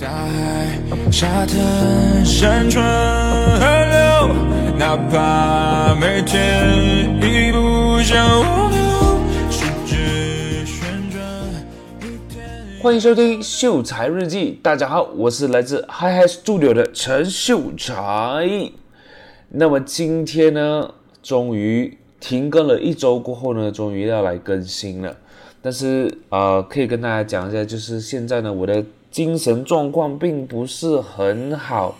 大海、沙滩、山川、河流，哪怕每天一不想忘忧，世界旋转一天。欢迎收听《秀才日记》，大家好，我是来自 Hi Hi Studio 的陈秀才。那么今天呢，终于停更了一周过后呢，终于要来更新了。但是呃，可以跟大家讲一下，就是现在呢，我的精神状况并不是很好。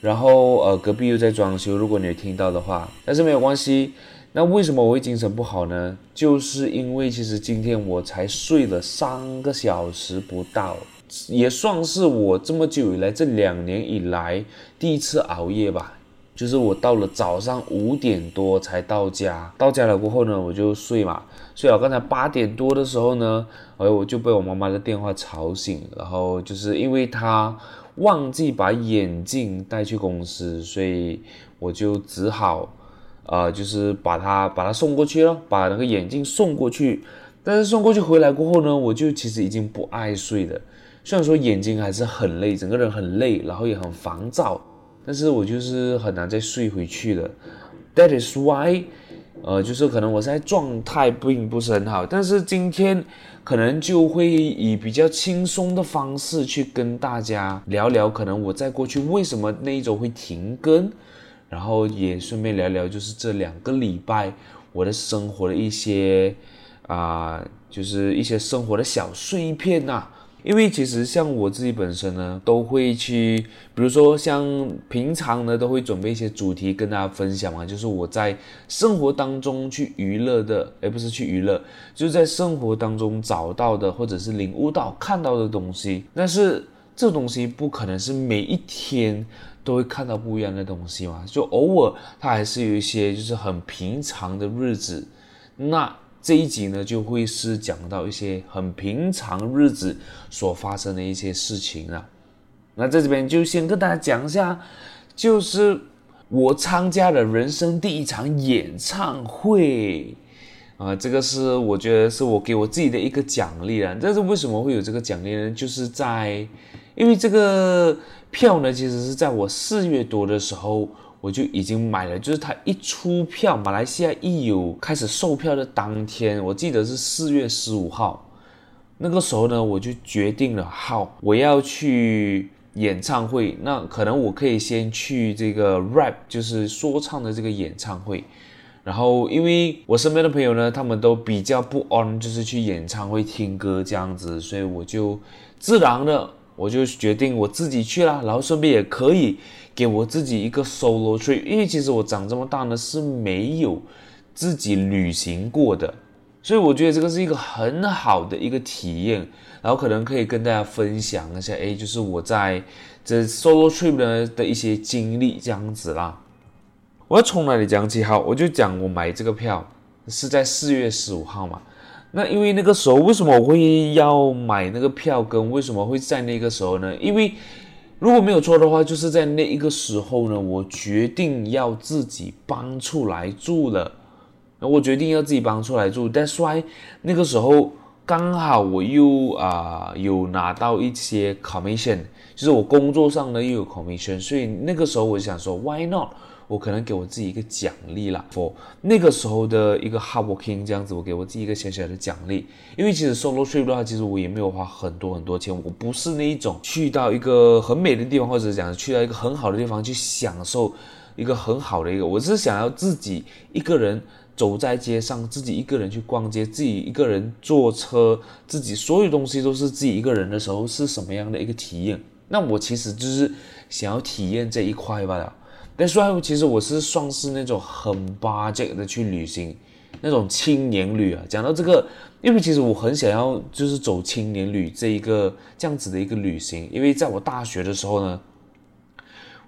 然后呃，隔壁又在装修，如果你有听到的话，但是没有关系。那为什么我会精神不好呢？就是因为其实今天我才睡了三个小时不到，也算是我这么久以来这两年以来第一次熬夜吧。就是我到了早上五点多才到家，到家了过后呢，我就睡嘛，睡了。刚才八点多的时候呢，哎，我就被我妈妈的电话吵醒，然后就是因为她忘记把眼镜带去公司，所以我就只好，呃，就是把她把她送过去了，把那个眼镜送过去。但是送过去回来过后呢，我就其实已经不爱睡了，虽然说眼睛还是很累，整个人很累，然后也很烦躁。但是我就是很难再睡回去了，That is why，呃，就是可能我现在状态并不是很好，但是今天可能就会以比较轻松的方式去跟大家聊聊，可能我在过去为什么那一周会停更，然后也顺便聊聊就是这两个礼拜我的生活的一些啊、就是一些生活的小碎片呐、因为其实像我自己本身呢，都会去，比如说像平常呢，都会准备一些主题跟大家分享嘛，就是我在生活当中去娱乐的，而不是去娱乐，就是在生活当中找到的，或者是领悟到、看到的东西。但是这东西不可能是每一天都会看到不一样的东西嘛，就偶尔它还是有一些就是很平常的日子，那。这一集呢，就会是讲到一些很平常日子所发生的一些事情了。那在这边就先跟大家讲一下，就是我参加了人生第一场演唱会啊、这个是我觉得是我给我自己的一个奖励了。但是为什么会有这个奖励呢？就是在因为这个票呢，其实是在我四月多的时候。我就已经买了，就是他一出票，马来西亚一有开始售票的当天，我记得是四月十五号，那个时候呢，我就决定了，好，我要去演唱会，那可能我可以先去这个 rap，就是说唱的这个演唱会，然后因为我身边的朋友呢，他们都比较不 on，就是去演唱会听歌这样子，所以我就自然的，我就决定我自己去了，然后顺便也可以。给我自己一个 solo trip，因为其实我长这么大呢是没有自己旅行过的，所以我觉得这个是一个很好的一个体验，然后可能可以跟大家分享一下，哎，就是我在这 solo trip 呢的一些经历这样子啦。我要从哪里讲起？好，我就讲我买这个票是在四月十五号嘛。那因为那个时候为什么我会要买那个票，跟为什么会在那个时候呢？因为如果没有错的话，就是在那一个时候呢，我决定要自己搬出来住了。我决定要自己搬出来住，但是那个时候刚好我又啊、有拿到一些 commission，就是我工作上呢又有 commission，所以那个时候我就想说，why not？我可能给我自己一个奖励啦，for 那个时候的一个 hard working 这样子，我给我自己一个小小的奖励。因为其实 solo trip 的话，其实我也没有花很多很多钱，我不是那一种去到一个很美的地方，或者讲去到一个很好的地方去享受一个很好的一个，我是想要自己一个人走在街上，自己一个人去逛街，自己一个人坐车，自己所有东西都是自己一个人的时候是什么样的一个体验？那我其实就是想要体验这一块吧。但是其实我是算是那种很 budget 的去旅行，那种青年旅啊。讲到这个，因为其实我很想要就是走青年旅这一个这样子的一个旅行，因为在我大学的时候呢，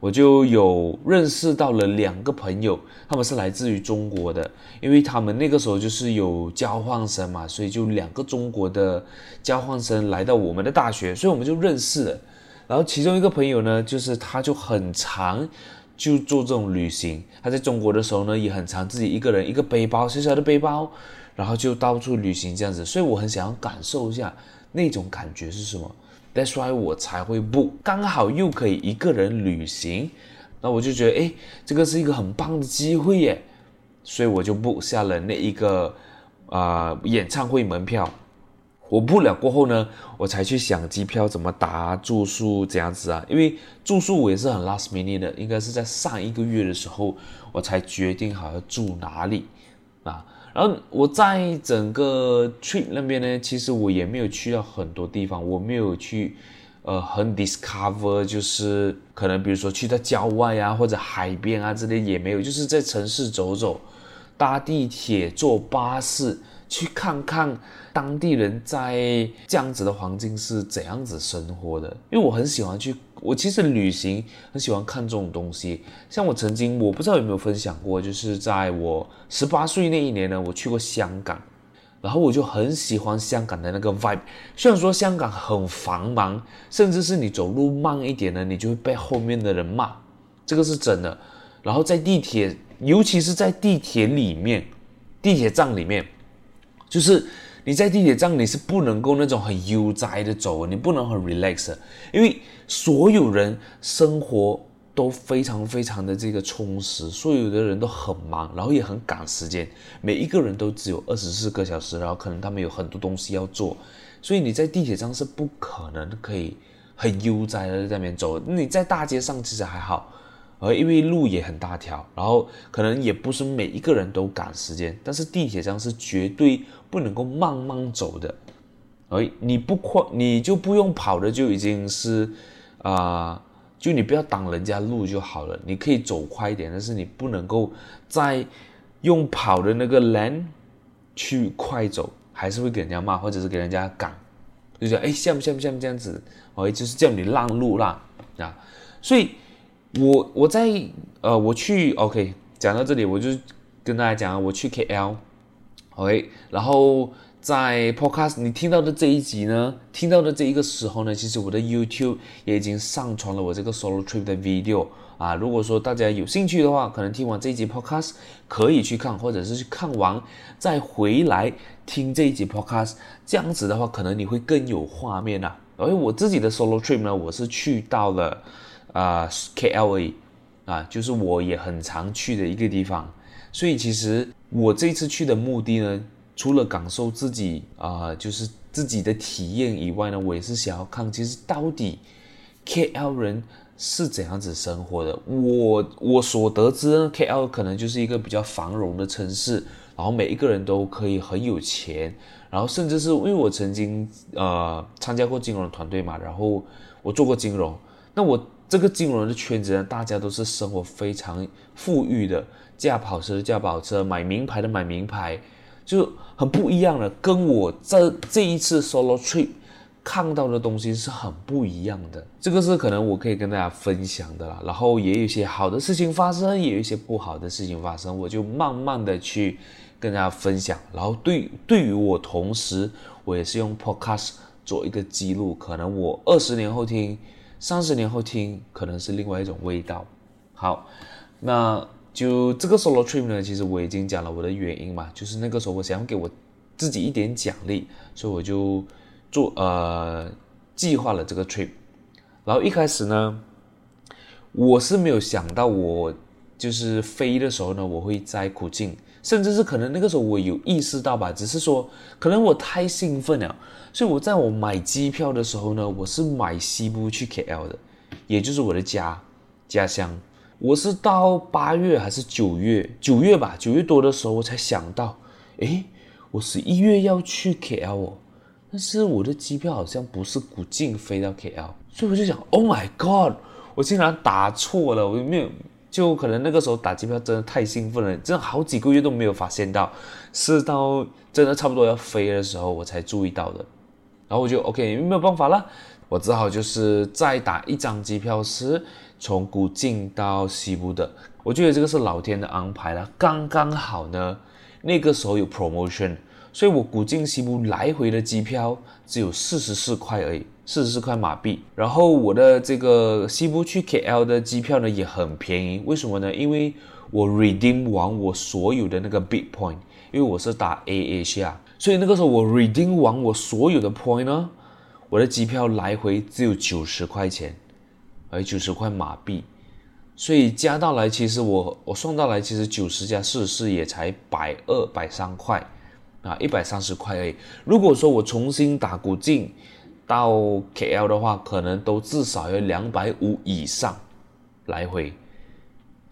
我就有认识到了两个朋友，他们是来自于中国的，因为他们那个时候就是有交换生嘛，所以就两个中国的交换生来到我们的大学，所以我们就认识了。然后其中一个朋友呢，就是他就很常。就做这种旅行，他在中国的时候呢，也很常自己一个人一个背包，小小的背包，然后就到处旅行这样子。所以我很想要感受一下那种感觉是什么。That's why 我才会不刚好又可以一个人旅行，那我就觉得，哎，这个是一个很棒的机会耶，所以我就不下了那一个啊、呃、演唱会门票。我 book 了过后呢，我才去想机票怎么打、住宿这样子啊，因为住宿我也是很 last minute 的，应该是在上一个月的时候我才决定好要住哪里啊。然后我在整个 trip 那边呢，其实我也没有去到很多地方，我没有去，呃，很 discover，就是可能比如说去到郊外啊，或者海边啊之类也没有，就是在城市走走，搭地铁、坐巴士。去看看当地人在这样子的环境是怎样子生活的，因为我很喜欢去，我其实旅行很喜欢看这种东西。像我曾经，我不知道有没有分享过，就是在我十八岁那一年呢，我去过香港，然后我就很喜欢香港的那个 vibe。虽然说香港很繁忙，甚至是你走路慢一点呢，你就会被后面的人骂，这个是真的。然后在地铁，尤其是在地铁里面，地铁站里面。就是你在地铁站，你是不能够那种很悠哉的走，你不能很 relax，因为所有人生活都非常非常的这个充实，所有的人都很忙，然后也很赶时间，每一个人都只有二十四个小时，然后可能他们有很多东西要做，所以你在地铁站是不可能可以很悠哉的在那边走，你在大街上其实还好。而因为路也很大条，然后可能也不是每一个人都赶时间，但是地铁上是绝对不能够慢慢走的。而你不快，你就不用跑的就已经是，啊、就你不要挡人家路就好了。你可以走快一点，但是你不能够再用跑的那个栏去快走，还是会给人家骂，或者是给人家赶，就说哎，像不像不像这样子？哦，就是叫你让路让啊，所以。我我在呃，我去 OK，讲到这里，我就跟大家讲，我去 KL OK，然后在 Podcast 你听到的这一集呢，听到的这一个时候呢，其实我的 YouTube 也已经上传了我这个 Solo Trip 的 video 啊。如果说大家有兴趣的话，可能听完这一集 Podcast 可以去看，或者是去看完再回来听这一集 Podcast，这样子的话，可能你会更有画面啊。而我自己的 Solo Trip 呢，我是去到了。啊、K L A 啊，就是我也很常去的一个地方，所以其实我这次去的目的呢，除了感受自己啊就是自己的体验以外呢，我也是想要看，其实到底 KL 人是怎样子生活的。我我所得知呢，KL 可能就是一个比较繁荣的城市，然后每一个人都可以很有钱，然后甚至是因为我曾经呃参加过金融团队嘛，然后我做过金融，那我。这个金融的圈子呢，大家都是生活非常富裕的，驾跑车的驾跑车，买名牌的买名牌，就很不一样的，跟我这这一次 solo trip 看到的东西是很不一样的。这个是可能我可以跟大家分享的啦。然后也有一些好的事情发生，也有一些不好的事情发生，我就慢慢的去跟大家分享。然后对对于我，同时我也是用 podcast 做一个记录，可能我二十年后听。三十年后听可能是另外一种味道。好，那就这个 solo trip 呢，其实我已经讲了我的原因嘛，就是那个时候我想给我自己一点奖励，所以我就做呃计划了这个 trip。然后一开始呢，我是没有想到我就是飞的时候呢，我会在古晋。甚至是可能那个时候我有意识到吧，只是说可能我太兴奋了，所以我在我买机票的时候呢，我是买西部去 KL 的，也就是我的家家乡。我是到八月还是九月？九月吧，九月多的时候我才想到，诶，我十一月要去 KL 哦，但是我的机票好像不是古晋飞到 KL，所以我就想，Oh my God，我竟然打错了，我没有。就可能那个时候打机票真的太兴奋了，真的好几个月都没有发现到，是到真的差不多要飞的时候我才注意到的。然后我就 OK，没有办法了，我只好就是再打一张机票，是从古晋到西部的。我觉得这个是老天的安排了，刚刚好呢，那个时候有 promotion，所以我古晋西部来回的机票只有四十四块而已。四十四块马币，然后我的这个西部去 KL 的机票呢也很便宜，为什么呢？因为我 redeem 完我所有的那个 big point，因为我是打 AA 下所以那个时候我 redeem 完我所有的 point 呢，我的机票来回只有九十块钱，而九十块马币，所以加到来，其实我我算到来，其实九十加四十四也才百二百三块，啊，一百三十块而已。如果说我重新打古晋到 KL 的话，可能都至少要两百五以上来回。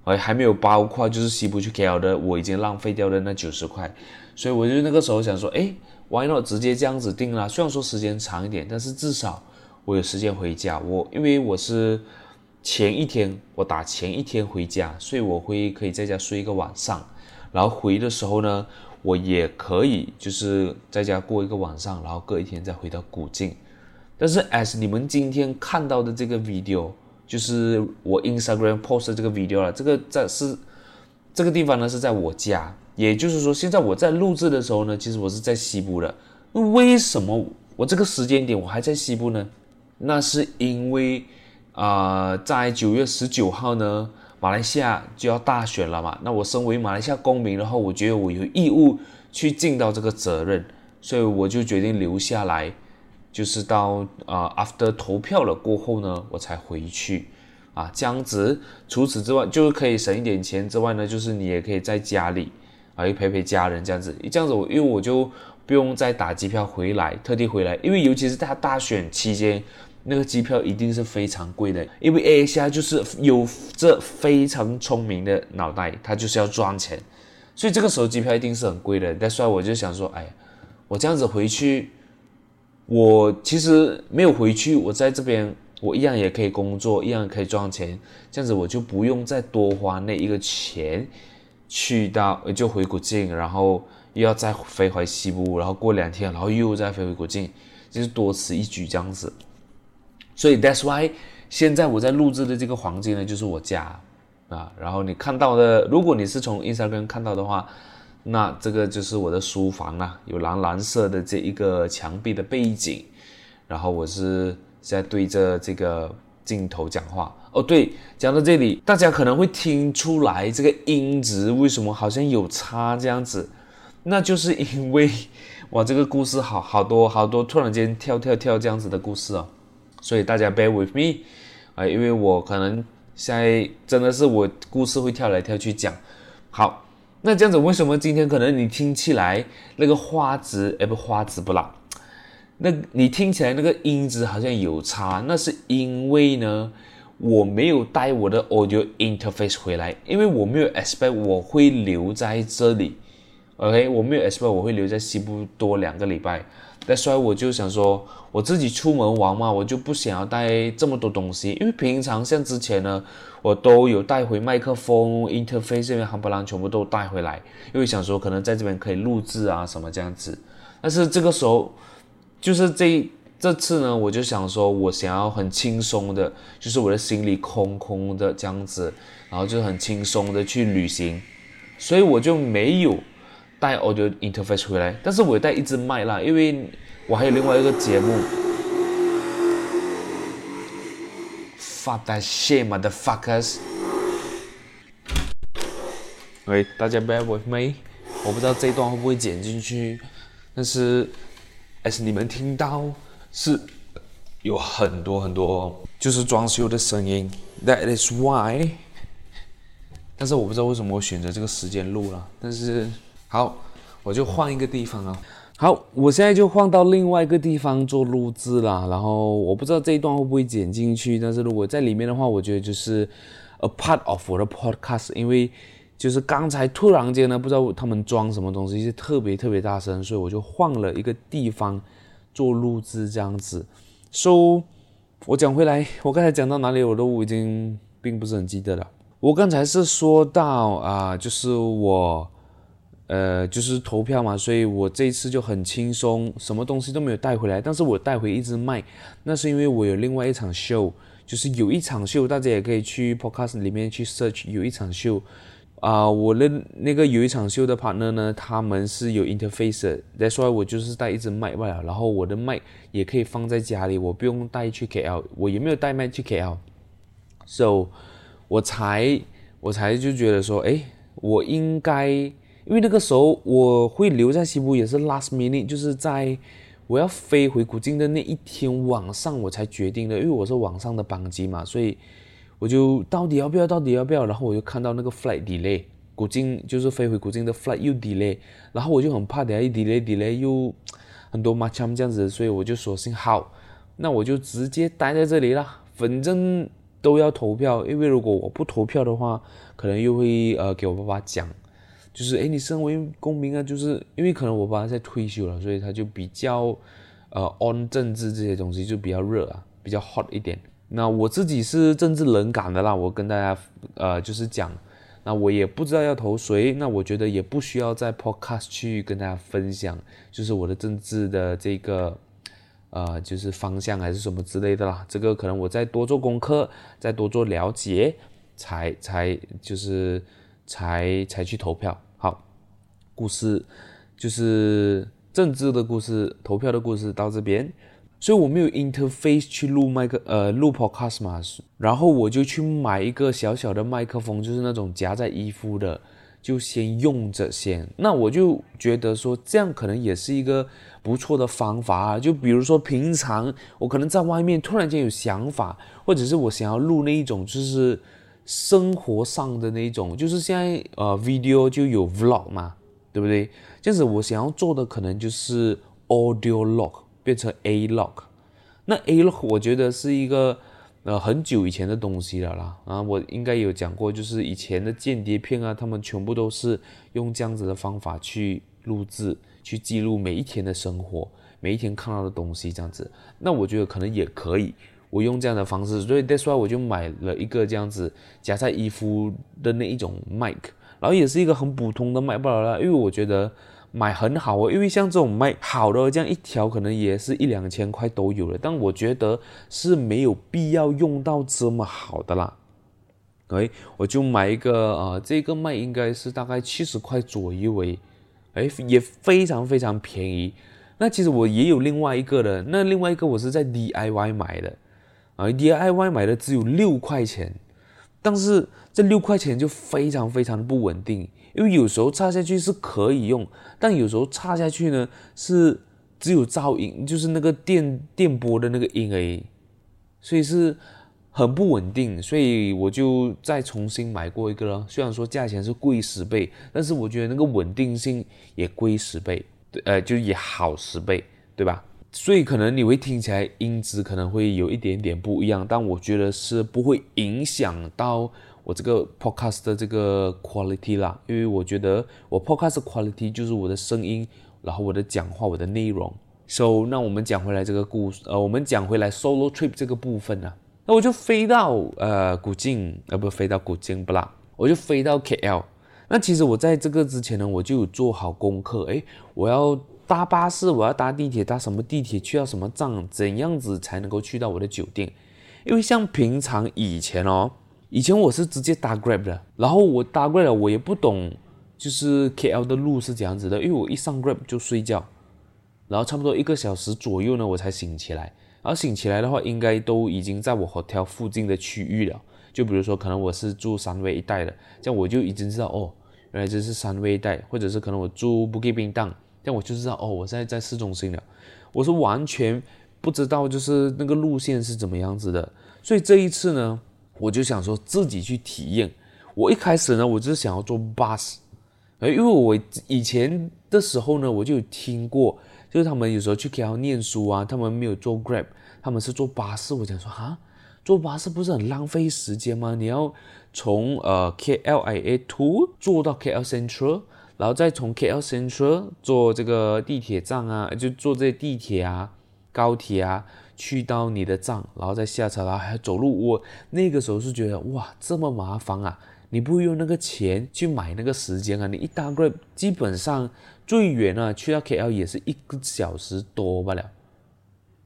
哎，还没有包括就是西部去 KL 的，我已经浪费掉的那九十块，所以我就那个时候想说，哎，why not 直接这样子定了？虽然说时间长一点，但是至少我有时间回家。我因为我是前一天我打前一天回家，所以我会可以在家睡一个晚上，然后回的时候呢，我也可以就是在家过一个晚上，然后隔一天再回到古晋。但是 as 你们今天看到的这个 video。就是我 Instagram post 的这个 video 了，这个在是这个地方呢是在我家，也就是说现在我在录制的时候呢，其实我是在西部的。为什么我这个时间点我还在西部呢？那是因为啊、在九月十九号呢，马来西亚就要大选了嘛。那我身为马来西亚公民的话，我觉得我有义务去尽到这个责任，所以我就决定留下来。就是到啊、，after 投票了过后呢，我才回去，啊，这样子。除此之外，就是可以省一点钱之外呢，就是你也可以在家里啊，又陪陪家人这样子。这样子我，因为我就不用再打机票回来，特地回来。因为尤其是他大选期间，那个机票一定是非常贵的。因为 A I 就是有这非常聪明的脑袋，他就是要赚钱，所以这个时候机票一定是很贵的。但所以我就想说，哎，我这样子回去。我其实没有回去，我在这边，我一样也可以工作，一样可以赚钱，这样子我就不用再多花那一个钱，去到就回古晋，然后又要再飞回西部，然后过两天，然后又再飞回国境，就是多此一举这样子。所以 that's why 现在我在录制的这个环境呢，就是我家啊，然后你看到的，如果你是从 Instagram 看到的话。那这个就是我的书房啊，有蓝蓝色的这一个墙壁的背景，然后我是在对着这个镜头讲话。哦，对，讲到这里，大家可能会听出来这个音质为什么好像有差这样子，那就是 因为哇，这个故事好好多好多突然间跳跳跳这样子的故事哦，所以大家 bear with me 啊，因为我可能现在真的是我故事会跳来跳去讲，好。那这样子，为什么今天可能你听起来那个画质，哎，不画质不啦？那你听起来那个音质好像有差，那是因为呢，我没有带我的 audio interface 回来，因为我没有 expect 我会留在这里，OK，我没有 exp，我会留在西部多两个礼拜。那所以我就想说，我自己出门玩嘛，我就不想要带这么多东西，因为平常像之前呢，我都有带回麦克风、interface 这边夯不啷全部都带回来，因为想说可能在这边可以录制啊什么这样子。但是这个时候，就是这这次呢，我就想说我想要很轻松的，就是我的心里空空的这样子，然后就很轻松的去旅行，所以我就没有。带 audio interface 回来，但是我带一支麦啦，因为我还有另外一个节目。Fuck that shit, motherfuckers！喂，大家 bear with me，我不知道这一段会不会剪进去，但是还是你们听到是有很多很多就是装修的声音，That is why。但是我不知道为什么我选择这个时间录了，但是。好，我就换一个地方啊。好，我现在就换到另外一个地方做录制了。然后我不知道这一段会不会剪进去，但是如果在里面的话，我觉得就是 a part of 我的 podcast。因为就是刚才突然间呢，不知道他们装什么东西，是特别特别大声，所以我就换了一个地方做录制这样子。So，我讲回来，我刚才讲到哪里，我都已经并不是很记得了。我刚才是说到啊、就是我。呃，就是投票嘛，所以我这一次就很轻松，什么东西都没有带回来，但是我带回一支麦，那是因为我有另外一场秀，就是有一场秀，大家也可以去 podcast 里面去 search，有一场秀，啊、我的那个有一场秀的 partner 呢，他们是有 interface，that's why 我就是带一支麦罢了，然后我的麦也可以放在家里，我不用带去 KL，我也没有带麦去 KL，so 我才我才就觉得说，哎，我应该。因为那个时候我会留在西部也是 last minute，就是在我要飞回古晋的那一天晚上，我才决定的，因为我是晚上的班机嘛，所以我就到底要不要，到底要不要？然后我就看到那个 flight delay，古晋就是飞回古晋的 flight 又 delay，然后我就很怕等下一 delay delay 又很多 macam 这样子，所以我就索性好，那我就直接待在这里了，反正都要投票，因为如果我不投票的话，可能又会呃给我爸爸讲。就是诶，你身为公民啊，就是因为可能我爸爸在退休了，所以他就比较呃 on 政治这些东西就比较热啊，比较 hot 一点。那我自己是政治冷感的啦，我跟大家呃就是讲，那我也不知道要投谁，那我觉得也不需要在 podcast 去跟大家分享，就是我的政治的这个呃就是方向还是什么之类的啦。这个可能我再多做功课，再多做了解，才才就是。才才去投票。好，故事就是政治的故事，投票的故事到这边，所以我没有 interface 去录麦克呃录 podcast 嘛，然后我就去买一个小小的麦克风，就是那种夹在衣服的，就先用着先。那我就觉得说这样可能也是一个不错的方法啊。就比如说平常我可能在外面突然间有想法，或者是我想要录那一种就是。生活上的那种，就是现在呃，video 就有 vlog 嘛，对不对？这样子我想要做的可能就是 audio log 变成 a log。那 a log 我觉得是一个呃很久以前的东西了啦。啊，我应该有讲过，就是以前的间谍片啊，他们全部都是用这样子的方法去录制、去记录每一天的生活，每一天看到的东西这样子。那我觉得可能也可以。我用这样的方式，所以 that's why 我就买了一个这样子夹在衣服的那一种麦克，然后也是一个很普通的麦，不了啦，因为我觉得买很好哦，因为像这种麦好的这样一条可能也是一两千块都有了，但我觉得是没有必要用到这么好的啦。哎，我就买一个啊、呃，这个麦应该是大概七十块左右诶，哎，也非常非常便宜。那其实我也有另外一个的，那另外一个我是在 DIY 买的。啊，DIY 买的只有六块钱，但是这六块钱就非常非常不稳定，因为有时候插下去是可以用，但有时候插下去呢是只有噪音，就是那个电电波的那个音而已，所以是很不稳定，所以我就再重新买过一个了。虽然说价钱是贵十倍，但是我觉得那个稳定性也贵十倍，对，呃，就也好十倍，对吧？所以可能你会听起来音质可能会有一点点不一样，但我觉得是不会影响到我这个 podcast 的这个 quality 啦，因为我觉得我 podcast quality 就是我的声音，然后我的讲话，我的内容。So，那我们讲回来这个故事，呃，我们讲回来 solo trip 这个部分呢，那我就飞到呃古晋，呃不飞到古晋不啦，我就飞到 KL。那其实我在这个之前呢，我就有做好功课，诶，我要。搭巴士，我要搭地铁，搭什么地铁去到什么站，怎样子才能够去到我的酒店？因为像平常以前哦，以前我是直接搭 Grab 的，然后我搭 Grab 了，我也不懂，就是 KL 的路是怎样子的，因为我一上 Grab 就睡觉，然后差不多一个小时左右呢，我才醒起来，然后醒起来的话，应该都已经在我 hotel 附近的区域了，就比如说可能我是住三威一带的，这样我就已经知道哦，原来这是三威一带，或者是可能我住 Bukit Bintang。但我就知道哦，我现在在市中心了。我是完全不知道，就是那个路线是怎么样子的。所以这一次呢，我就想说自己去体验。我一开始呢，我就是想要坐 bus，哎，因为我以前的时候呢，我就有听过，就是他们有时候去 KL 念书啊，他们没有坐 Grab，他们是坐巴士。我想说啊，坐巴士不是很浪费时间吗？你要从呃 KLIA Two 坐到 KL Central。然后再从 KL Central 坐这个地铁站啊，就坐这地铁啊、高铁啊，去到你的站，然后再下车，然后还要走路。我那个时候是觉得哇，这么麻烦啊！你不会用那个钱去买那个时间啊？你一搭 Grab，基本上最远啊去到 KL 也是一个小时多罢了。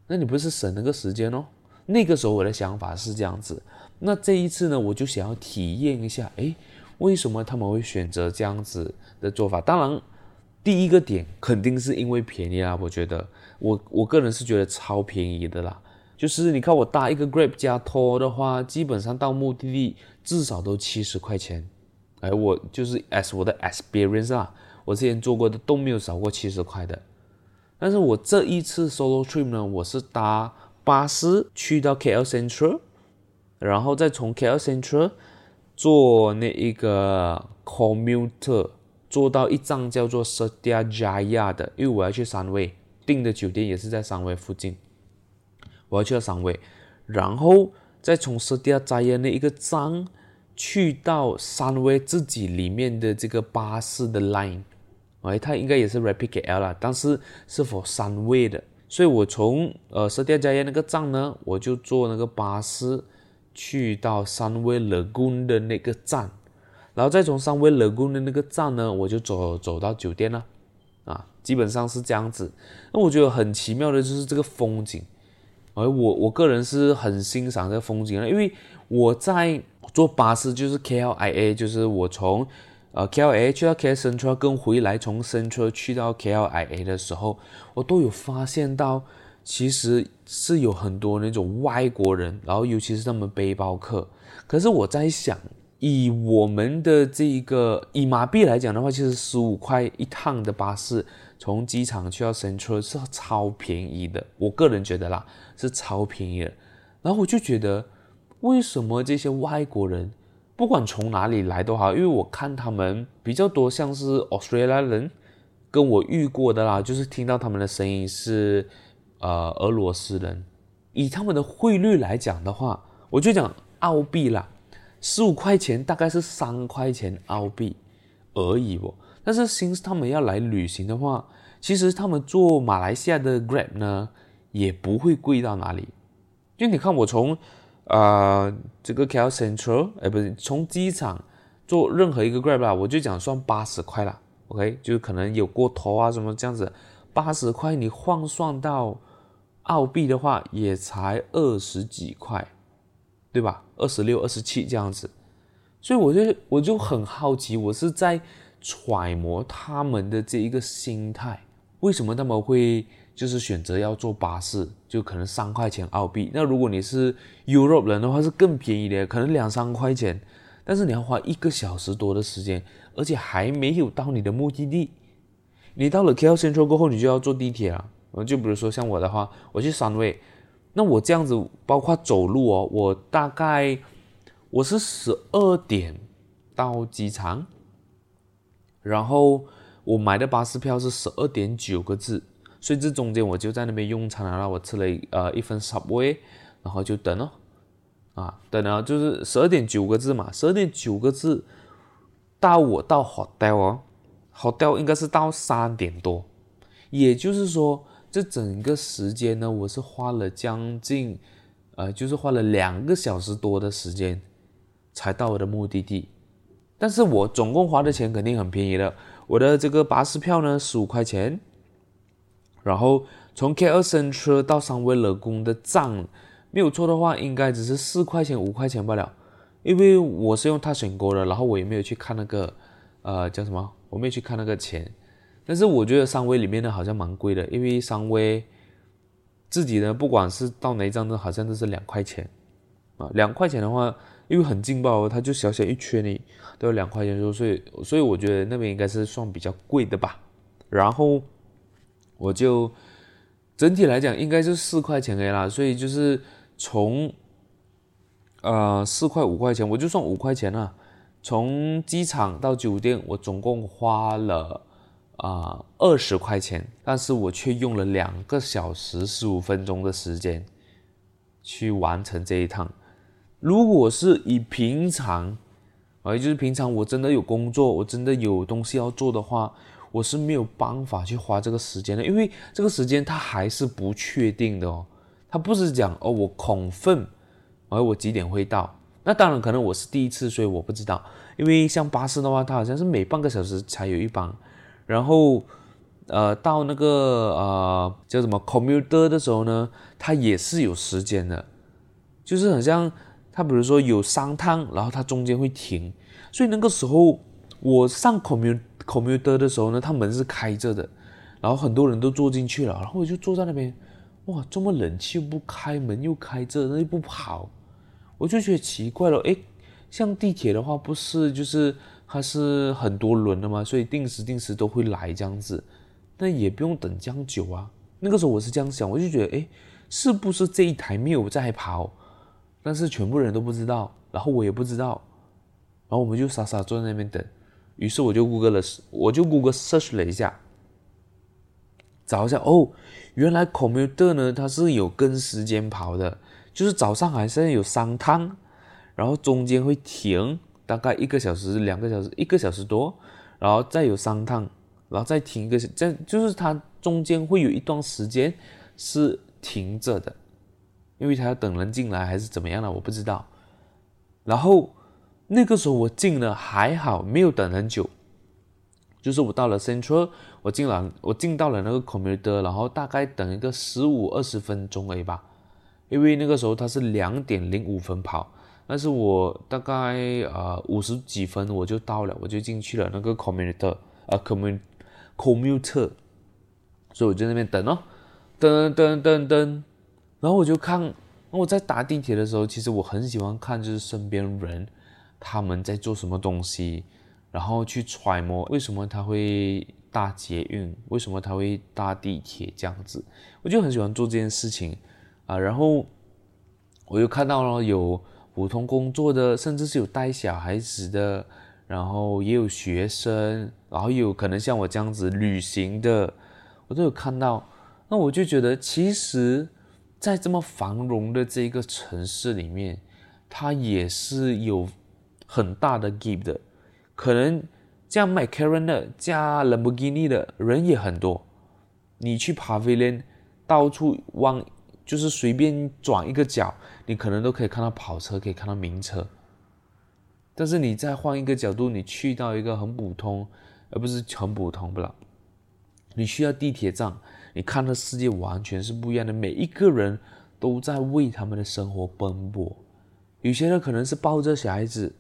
那你不是省那个时间哦？那个时候我的想法是这样子。那这一次呢，我就想要体验一下，诶。为什么他们会选择这样子的做法？当然，第一个点肯定是因为便宜啦。我觉得，我我个人是觉得超便宜的啦。就是你看我搭一个 Grab 加拖的话，基本上到目的地至少都七十块钱。哎，我就是 as 我的 experience 啊，我之前做过的都没有少过七十块的。但是我这一次 solo trip 呢，我是搭巴士去到 KL Central，然后再从 KL Central 坐那一个 commuter 坐到一站叫做 Setia Jaya 的，因为我要去三威，订的酒店也是在三威附近，我要去到三威，然后再从 Setia Jaya 那一个站去到三威自己里面的这个巴士的 line。哎，它应该也是 Rapid KL 啦，但是是否三位的，所以我从呃 Setia Jaya 那个站呢，我就坐那个巴士去到三威 Lagoon 的那个站，然后再从三威 Lagoon 的那个站呢，我就走走到酒店了，啊，基本上是这样子。那我觉得很奇妙的就是这个风景，而我我个人是很欣赏这个风景的，因为我在坐巴士就是 KLIA，就是我从。呃，KLIA 去到 KL Sentral 跟回来从 Central 去到 KLIA 的时候，我都有发现到，其实是有很多那种外国人，然后尤其是他们背包客。可是我在想，以我们的这一个以马币来讲的话，其实十五块一趟的巴士从机场去到 Sentral 是超便宜的。我个人觉得啦，是超便宜的。然后我就觉得，为什么这些外国人？不管从哪里来都好，因为我看他们比较多像是 Australia 人，跟我遇过的啦，就是听到他们的声音是呃俄罗斯人。以他们的汇率来讲的话，我就讲澳币啦，十五块钱大概是三块钱澳币而已哦。但是新他们要来旅行的话，其实他们坐马来西亚的 Grab 呢，也不会贵到哪里。就你看我从。啊、呃，这个 KL Central，哎，不是从机场坐任何一个 Grab 啦，我就讲算八十块啦，OK，就可能有过头啊什么这样子，八十块你换算到澳币的话，也才二十几块，对吧？二十六、二十七这样子，所以我就我就很好奇，我是在揣摩他们的这一个心态，为什么他们会？就是选择要坐巴士，就可能三块钱澳币。那如果你是 Europe 人的话，是更便宜的，可能两三块钱。但是你要花一个小时多的时间，而且还没有到你的目的地。你到了 KL Central 过后，你就要坐地铁了。就比如说像我的话，我去三位，那我这样子包括走路哦，我大概我是十二点到机场，然后我买的巴士票是十二点九个字。所以这中间我就在那边用餐了，然后我吃了呃一份 Subway，然后就等哦，啊等了就是十二点九个字嘛，十二点九个字到我到 hotel 哦，hotel 应该是到三点多，也就是说这整个时间呢，我是花了将近呃就是花了两个小时多的时间才到我的目的地，但是我总共花的钱肯定很便宜的，我的这个巴士票呢十五块钱。然后从 KL Sentral 到三威乐宫的站，没有错的话，应该只是四块钱五块钱罢了。因为我是用 Touch 'n Go 的，然后我也没有去看那个，呃，叫什么？我没有去看那个钱。但是我觉得三威里面的好像蛮贵的，因为三威自己呢，不管是到哪一站都好像都是两块钱啊。两块钱的话，因为很劲爆哦，它就小小一圈呢，都有两块钱，所以所以我觉得那边应该是算比较贵的吧。然后。我就整体来讲应该是四块钱 A 啦，所以就是从呃四块五块钱，我就算五块钱了。从机场到酒店，我总共花了啊二十块钱，但是我却用了两个小时十五分钟的时间去完成这一趟。如果是以平常，啊，就是平常我真的有工作，我真的有东西要做的话。我是没有办法去花这个时间的，因为这个时间它还是不确定的哦。它不是讲哦，我 confirm，而我几点会到？那当然可能我是第一次，所以我不知道。因为像巴士的话，它好像是每半个小时才有一班，然后呃到那个呃叫什么 commuter 的时候呢，它也是有时间的，就是很像它比如说有三趟，然后它中间会停，所以那个时候我上 commuter。commuter 的时候呢，它门是开着的，然后很多人都坐进去了，然后我就坐在那边，哇，这么冷气又不开，门又开着，那又不跑，我就觉得奇怪了，诶，像地铁的话，不是就是它是很多轮的嘛，所以定时定时都会来这样子，那也不用等这样久啊。那个时候我是这样想，我就觉得，哎，是不是这一台没有在跑？但是全部人都不知道，然后我也不知道，然后我们就傻傻坐在那边等。于是我就 Google 了，我就 Google search 了一下，找一下哦，原来 commuter 呢，它是有跟时间跑的，就是早上还是有三趟，然后中间会停大概一个小时、两个小时、一个小时多，然后再有三趟，然后再停一个，这就是它中间会有一段时间是停着的，因为它要等人进来还是怎么样的，我不知道，然后。那个时候我进了还好，没有等很久。就是我到了 Central，我进了，我进到了那个 commuter，然后大概等一个十五二十分钟而已吧。因为那个时候它是两点零五分跑，但是我大概呃五十几分我就到了，我就进去了那个 commuter，呃 commu commuter，所以我就在那边等哦，等等等等，然后我就看，我在搭地铁的时候，其实我很喜欢看就是身边人。他们在做什么东西，然后去揣摩为什么他会搭捷运，为什么他会搭地铁这样子，我就很喜欢做这件事情啊。然后我又看到了有普通工作的，甚至是有带小孩子的，然后也有学生，然后也有可能像我这样子旅行的，我都有看到。那我就觉得，其实，在这么繁荣的这个城市里面，它也是有。很大的 give 的，可能加 McLaren 的、加兰博基尼的人也很多。你去 Pavilion，到处往就是随便转一个角，你可能都可以看到跑车，可以看到名车。但是你再换一个角度，你去到一个很普通，而不是很普通不了。你需要地铁站，你看的世界完全是不一样的。每一个人都在为他们的生活奔波，有些人可能是抱着小孩子。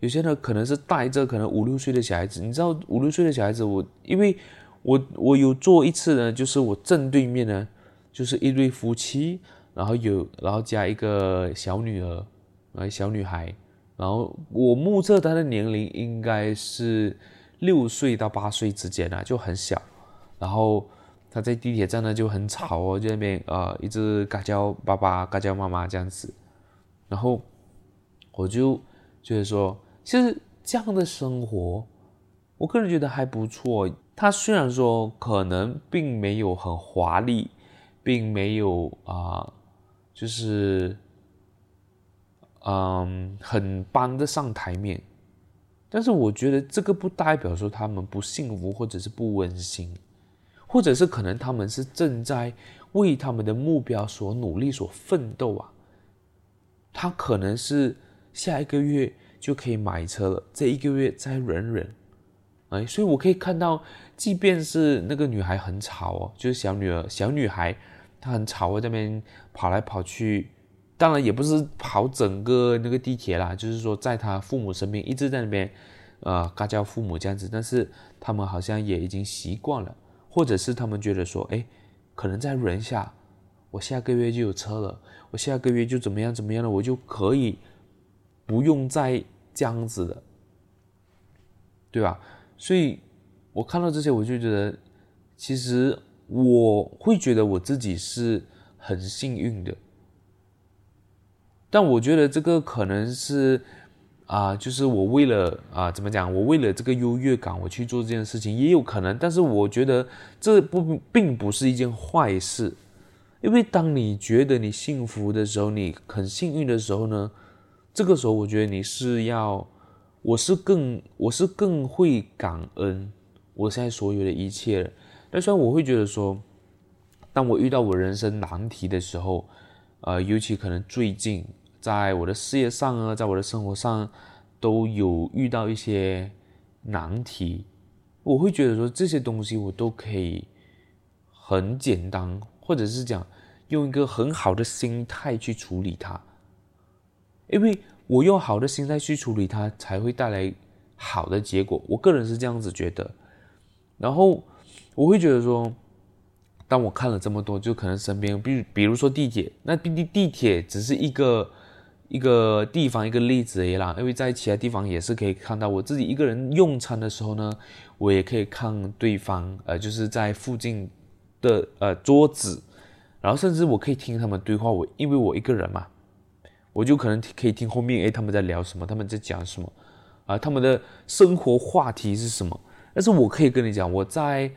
有些呢，可能是带着可能五六岁的小孩子，你知道五六岁的小孩子，我因为我我有做一次呢，就是我正对面呢，就是一对夫妻，然后有然后加一个小女儿，啊小女孩，然后我目测她的年龄应该是六岁到八岁之间啊，就很小，然后她在地铁站呢就很吵哦，就那边呃一直嘎叫爸爸嘎叫妈妈这样子，然后我就就是说。其实这样的生活，我个人觉得还不错。他虽然说可能并没有很华丽，并没有啊、就是嗯很搬得上台面，但是我觉得这个不代表说他们不幸福，或者是不温馨，或者是可能他们是正在为他们的目标所努力、所奋斗啊。他可能是下一个月。就可以买车了。这一个月再忍忍，哎，所以我可以看到，即便是那个女孩很吵哦，就是小女儿、小女孩，他很吵哦，在那边跑来跑去。当然也不是跑整个那个地铁啦，就是说在他父母身边一直在那边，呃，嘎叫父母这样子。但是他们好像也已经习惯了，或者是他们觉得说，哎，可能再忍下，我下个月就有车了，我下个月就怎么样怎么样了，我就可以。不用再这样子的，对吧？所以我看到这些，我就觉得，其实我会觉得我自己是很幸运的。但我觉得这个可能是啊、就是我为了啊、怎么讲？我为了这个优越感，我去做这件事情也有可能。但是我觉得这不并不是一件坏事，因为当你觉得你幸福的时候，你很幸运的时候呢，这个时候，我觉得你是要，我是更，我是更会感恩我现在所有的一切。但虽然我会觉得说，当我遇到我人生难题的时候，呃，尤其可能最近在我的事业上啊，在我的生活上都有遇到一些难题，我会觉得说这些东西我都可以很简单，或者是讲用一个很好的心态去处理它。因为我用好的心态去处理它，才会带来好的结果。我个人是这样子觉得。然后我会觉得说，当我看了这么多，就可能身边，比比如说地铁，那地地地铁只是一个一个地方一个例子而已啦，因为在其他地方也是可以看到，我自己一个人用餐的时候呢，我也可以看对方，呃，就是在附近的呃桌子，然后甚至我可以听他们对话，我因为我一个人嘛，我就可能可以听后面，诶，他们在聊什么，他们在讲什么，啊、他们的生活话题是什么？但是我可以跟你讲，我在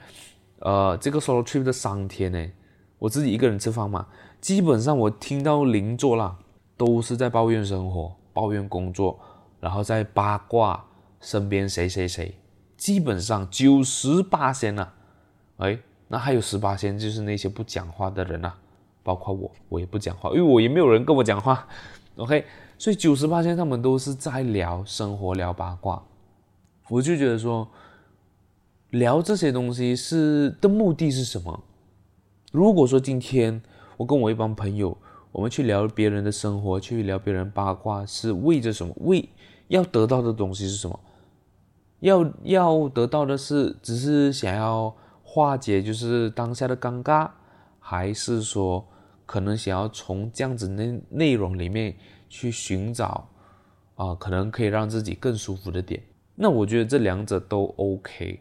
呃这个 solo trip 的三天呢，我自己一个人吃饭嘛，基本上我听到邻座啦。都是在抱怨生活，抱怨工作，然后在八卦身边谁谁谁，基本上九十八仙呐，哎，那还有十八仙就是那些不讲话的人呐，包括我，我也不讲话，因为我也没有人跟我讲话，OK，所以九十八仙他们都是在聊生活，聊八卦，我就觉得说，聊这些东西是的目的是什么？如果说今天我跟我一帮朋友。我们去聊别人的生活，去聊别人八卦，是为着什么？为要得到的东西是什么？要要得到的是，只是想要化解就是当下的尴尬，还是说可能想要从这样子内内容里面去寻找啊、可能可以让自己更舒服的点？那我觉得这两者都 OK，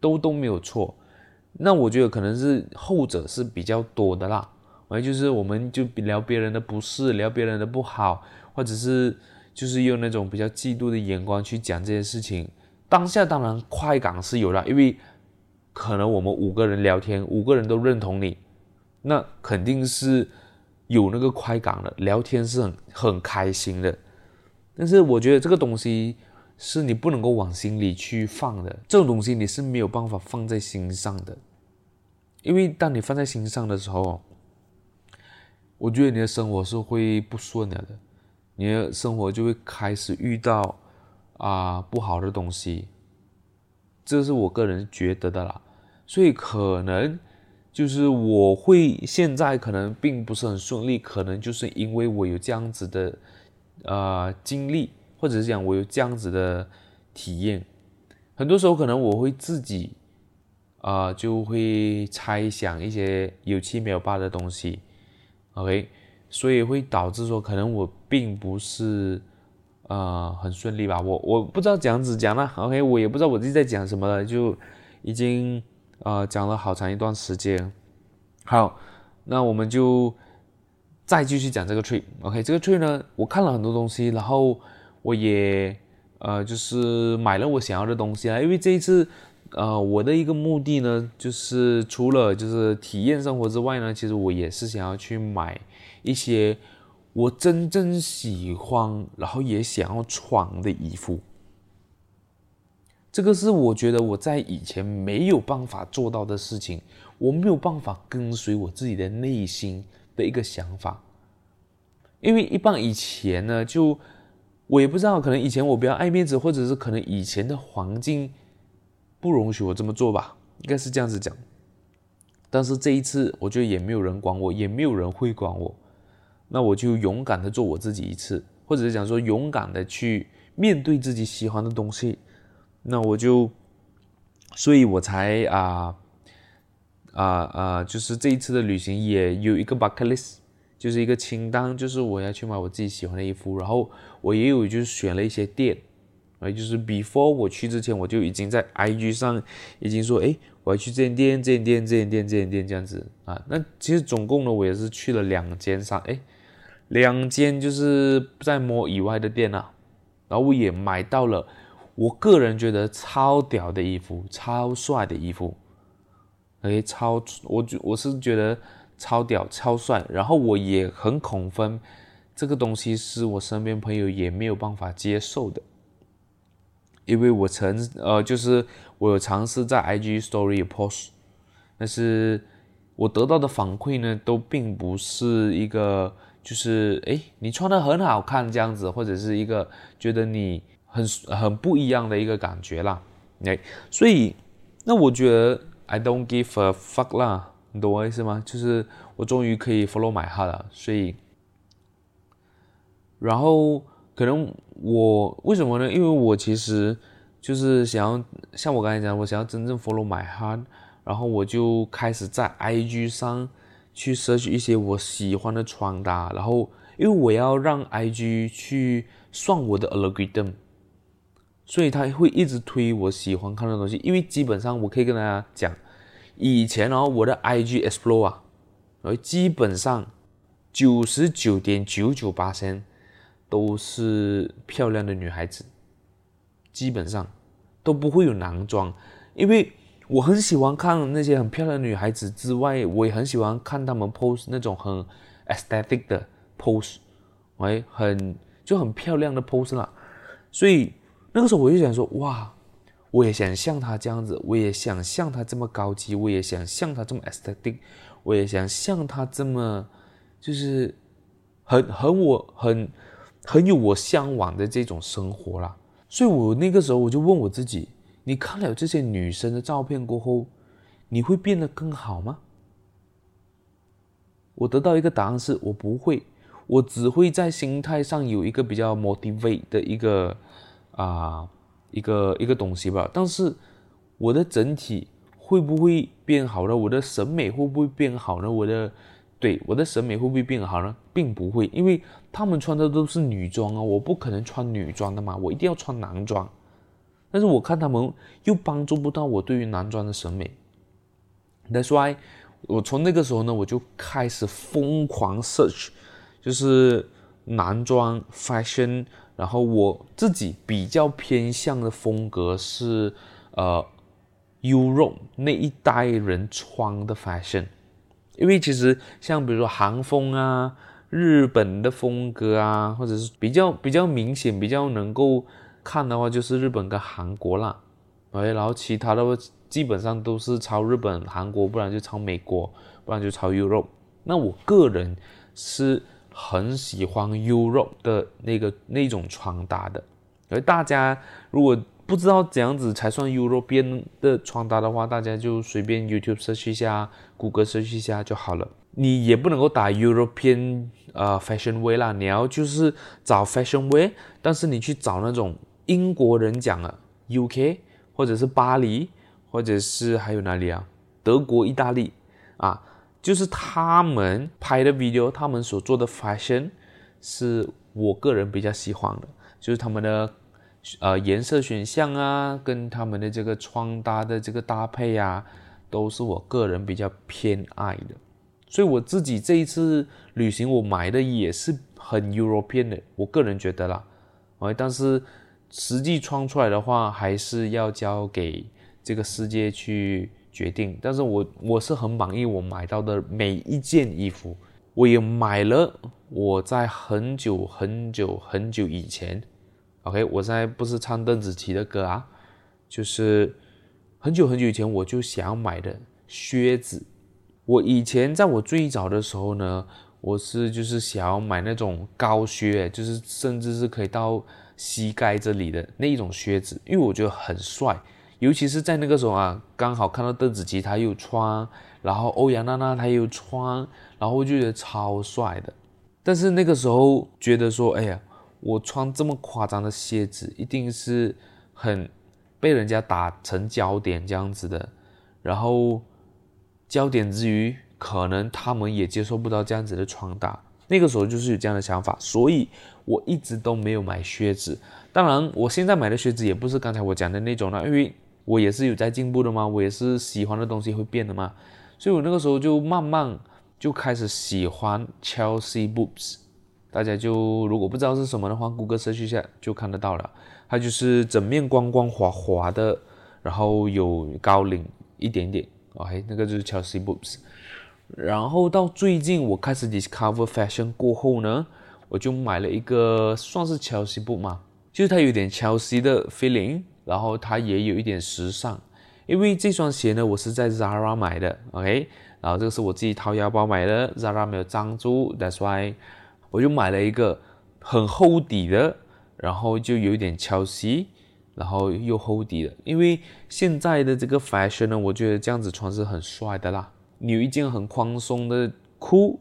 都都没有错。那我觉得可能是后者是比较多的啦。而就是我们就聊别人的不是，聊别人的不好，或者是就是用那种比较嫉妒的眼光去讲这些事情。当下当然快感是有的，因为可能我们五个人聊天，五个人都认同你，那肯定是有那个快感的，聊天是很很开心的。但是我觉得这个东西是你不能够往心里去放的，这种东西你是没有办法放在心上的，因为当你放在心上的时候。我觉得你的生活是会不顺了的，你的生活就会开始遇到啊、不好的东西，这是我个人觉得的啦。所以可能就是我会现在可能并不是很顺利，可能就是因为我有这样子的呃经历，或者是讲我有这样子的体验。很多时候可能我会自己啊、就会猜想一些有七没有八的东西。OK，所以会导致说，可能我并不是呃很顺利吧，我我不知道讲样子讲了，OK，我也不知道我自己在讲什么了，就已经呃讲了好长一段时间。好，那我们就再继续讲这个 trip，OK，这个 trip 呢，我看了很多东西，然后我也呃就是买了我想要的东西啊，因为这一次。呃，我的一个目的呢，就是除了就是体验生活之外呢，其实我也是想要去买一些我真正喜欢，然后也想要穿的衣服。这个是我觉得我在以前没有办法做到的事情，我没有办法跟随我自己的内心的一个想法。因为一般以前呢，就我也不知道，可能以前我比较爱面子，或者是可能以前的环境。不容许我这么做吧，应该是这样子讲。但是这一次，我觉得也没有人管我，也没有人会管我，那我就勇敢的做我自己一次，或者是讲说勇敢的去面对自己喜欢的东西。那我就，所以我才啊啊啊，就是这一次的旅行也有一个 bucket list，就是一个清单，就是我要去买我自己喜欢的衣服，然后我也有就是选了一些店。哎，就是 before 我去之前，我就已经在 IG 上已经说，哎，我要去这间店、这间店、这间店、这间店这样子啊。那其实总共呢，我也是去了两间上，哎，两间就是在摸以外的店啊。然后我也买到了我个人觉得超屌的衣服，超帅的衣服。哎，超，我我是觉得超屌、超帅。然后我也很恐分，这个东西是我身边朋友也没有办法接受的。因为我曾呃，就是我有尝试在 IG Story post，但是我得到的反馈呢，都并不是一个就是诶，你穿得很好看这样子，或者是一个觉得你很很不一样的一个感觉啦。诶，所以那我觉得 I don't give a fuck 啦，你懂我意思吗？就是我终于可以 follow my heart 了，所以然后。可能我为什么呢？因为我其实就是想要像我刚才讲，我想要真正 follow my heart，然后我就开始在 IG 上去 search 一些我喜欢的穿搭，然后因为我要让 IG 去算我的 algorithm，所以他会一直推我喜欢看的东西。因为基本上我可以跟大家讲，以前哦，我的 IG Explore 啊，基本上九十九点九九八千都是漂亮的女孩子，基本上都不会有男装，因为。我很喜欢看那些很漂亮的女孩子之外，我也很喜欢看她们 pose 那种很 aesthetic 的 pose，哎，很就很漂亮的 pose 啦。所以那个时候我就想说，哇，我也想像她这样子，我也想像她这么高级，我也想像她这么 aesthetic，我也想像她这么就是很很我很很有我向往的这种生活啦。所以我那个时候我就问我自己。你看了这些女生的照片过后，你会变得更好吗？我得到一个答案是，我不会，我只会在心态上有一个比较 motivate 的一个啊、一个一个东西吧。但是我的整体会不会变好呢？我的审美会不会变好呢？我的对我的审美会不会变好呢？并不会，因为他们穿的都是女装啊，我不可能穿女装的嘛，我一定要穿男装。但是我看他们又帮助不到我对于男装的审美，That's why 我从那个时候呢，我就开始疯狂 search，就是男装 fashion，然后我自己比较偏向的风格是呃 Europe 那一代人穿的 fashion，因为其实像比如说韩风啊、日本的风格啊，或者是比较比较明显、比较能够。看的话就是日本跟韩国啦，哎，然后其他的话基本上都是抄日本、韩国，不然就抄美国，不然就抄 Europe。那我个人是很喜欢 Europe 的那个那种穿搭的。而大家如果不知道怎样子才算 European 的穿搭的话，大家就随便 YouTube search 一下，谷歌 search 一下就好了。你也不能够打 European 呃 fashion way 啦，你要就是找 fashion way，但是你去找那种。英国人讲了，UK 或者是巴黎，或者是还有哪里啊？德国、意大利啊，就是他们拍的 video，他们所做的 fashion 是我个人比较喜欢的，就是他们的呃颜色选项啊，跟他们的这个穿搭的这个搭配啊，都是我个人比较偏爱的。所以我自己这一次旅行，我买的也是很 European 的，我个人觉得啦，哎，但是。实际穿出来的话，还是要交给这个世界去决定。但是我我是很满意我买到的每一件衣服，我也买了。我在很久很久很久以前，OK，我现在不是唱邓紫棋的歌啊，就是很久很久以前我就想要买的靴子。我以前在我最早的时候呢，我是就是想要买那种高靴，就是甚至是可以到。膝盖这里的那一种靴子，因为我觉得很帅，尤其是在那个时候啊，刚好看到邓紫棋她又穿，然后欧阳娜娜她又穿，然后我就觉得超帅的。但是那个时候觉得说，哎呀，我穿这么夸张的鞋子，一定是很被人家打成焦点这样子的。然后焦点之余，可能他们也接受不到这样子的穿搭。那个时候就是有这样的想法，所以我一直都没有买靴子。当然，我现在买的靴子也不是刚才我讲的那种了，因为我也是有在进步的嘛，我也是喜欢的东西会变的嘛。所以我那个时候就慢慢就开始喜欢 Chelsea Boots。大家就如果不知道是什么的话，谷歌搜一下就看得到了。它就是整面光光滑滑的，然后有高领一点点。OK，那个就是 Chelsea Boots。然后到最近我开始 discover fashion 过后呢，我就买了一个算是 Chelsea boot 嘛，就是它有点 Chelsea 的 feeling，然后它也有一点时尚。因为这双鞋呢，我是在 Zara 买的，OK，然后这个是我自己掏腰包买的，Zara 没有赞助，That's why 我就买了一个很厚底的，然后就有一点 Chelsea，然后又厚底的。因为现在的这个 fashion 呢，我觉得这样子穿是很帅的啦。你有一件很宽松的裤，